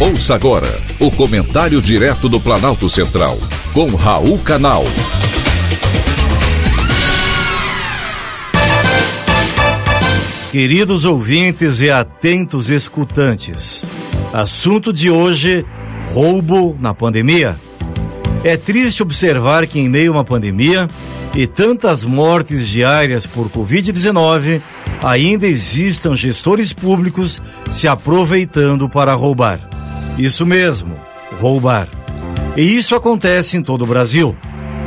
Ouça agora o comentário direto do Planalto Central, com Raul Canal. Queridos ouvintes e atentos escutantes, assunto de hoje: roubo na pandemia. É triste observar que, em meio a uma pandemia e tantas mortes diárias por Covid-19, ainda existam gestores públicos se aproveitando para roubar. Isso mesmo, roubar. E isso acontece em todo o Brasil.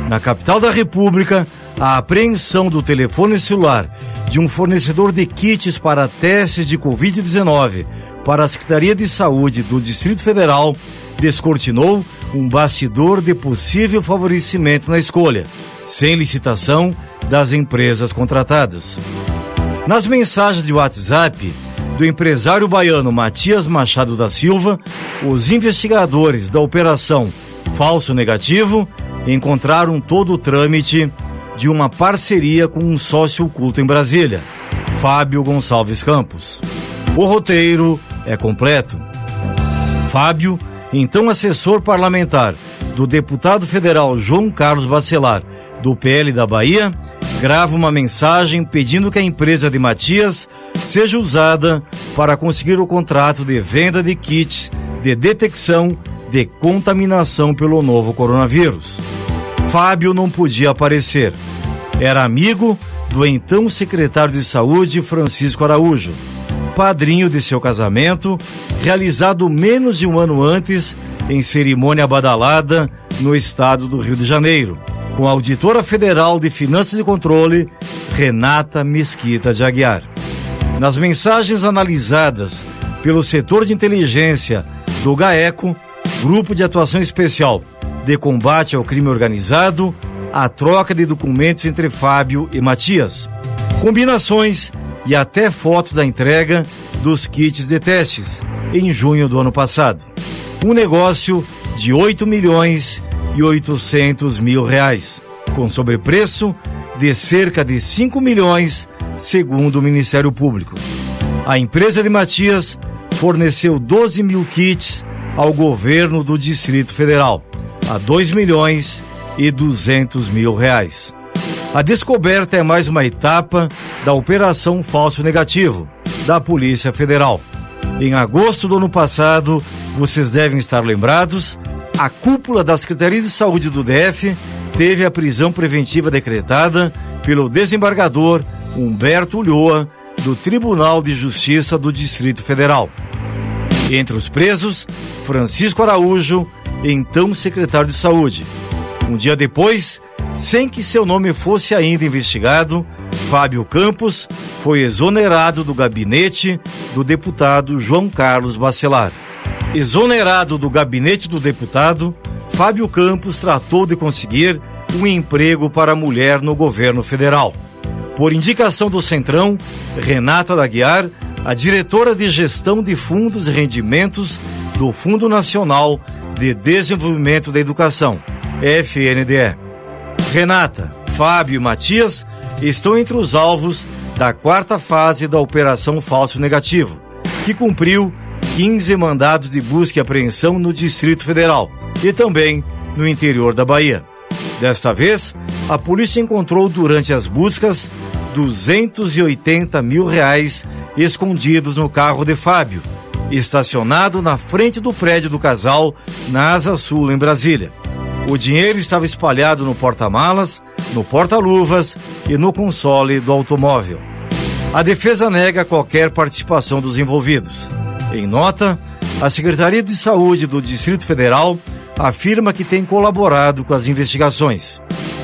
Na capital da República, a apreensão do telefone celular de um fornecedor de kits para testes de Covid-19 para a Secretaria de Saúde do Distrito Federal descortinou um bastidor de possível favorecimento na escolha, sem licitação das empresas contratadas. Nas mensagens de WhatsApp, do empresário baiano Matias Machado da Silva, os investigadores da operação Falso Negativo encontraram todo o trâmite de uma parceria com um sócio oculto em Brasília, Fábio Gonçalves Campos. O roteiro é completo. Fábio, então assessor parlamentar do deputado federal João Carlos Bacelar, do PL da Bahia, grava uma mensagem pedindo que a empresa de Matias seja usada para conseguir o contrato de venda de kits de detecção de contaminação pelo novo coronavírus. Fábio não podia aparecer. Era amigo do então secretário de Saúde Francisco Araújo, padrinho de seu casamento, realizado menos de um ano antes em cerimônia badalada no estado do Rio de Janeiro com a auditora federal de Finanças e Controle, Renata Mesquita de Aguiar. Nas mensagens analisadas pelo setor de inteligência do GAECO, Grupo de Atuação Especial de Combate ao Crime Organizado, a troca de documentos entre Fábio e Matias, combinações e até fotos da entrega dos kits de testes em junho do ano passado. Um negócio de 8 milhões e 800 mil reais, com sobrepreço de cerca de 5 milhões, segundo o Ministério Público. A empresa de Matias forneceu 12 mil kits ao governo do Distrito Federal, a 2 milhões e 200 mil reais. A descoberta é mais uma etapa da Operação Falso Negativo da Polícia Federal. Em agosto do ano passado, vocês devem estar lembrados, a cúpula da Secretaria de Saúde do DF teve a prisão preventiva decretada pelo desembargador Humberto Ulloa do Tribunal de Justiça do Distrito Federal. Entre os presos, Francisco Araújo, então secretário de Saúde. Um dia depois, sem que seu nome fosse ainda investigado, Fábio Campos foi exonerado do gabinete do deputado João Carlos Bacelar. Exonerado do gabinete do deputado, Fábio Campos tratou de conseguir um emprego para a mulher no governo federal. Por indicação do Centrão, Renata Daguiar, a diretora de gestão de fundos e rendimentos do Fundo Nacional de Desenvolvimento da Educação, FNDE. Renata, Fábio e Matias estão entre os alvos da quarta fase da Operação Falso Negativo, que cumpriu 15 mandados de busca e apreensão no Distrito Federal e também no interior da Bahia. Desta vez, a polícia encontrou durante as buscas 280 mil reais escondidos no carro de Fábio, estacionado na frente do prédio do casal na Asa Sul, em Brasília. O dinheiro estava espalhado no porta-malas, no porta-luvas e no console do automóvel. A defesa nega qualquer participação dos envolvidos. Em nota, a Secretaria de Saúde do Distrito Federal afirma que tem colaborado com as investigações.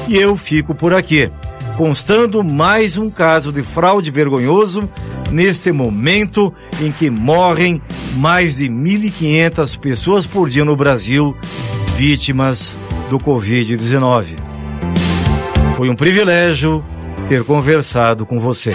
E eu fico por aqui, constando mais um caso de fraude vergonhoso neste momento em que morrem mais de 1.500 pessoas por dia no Brasil vítimas do Covid-19. Foi um privilégio ter conversado com você.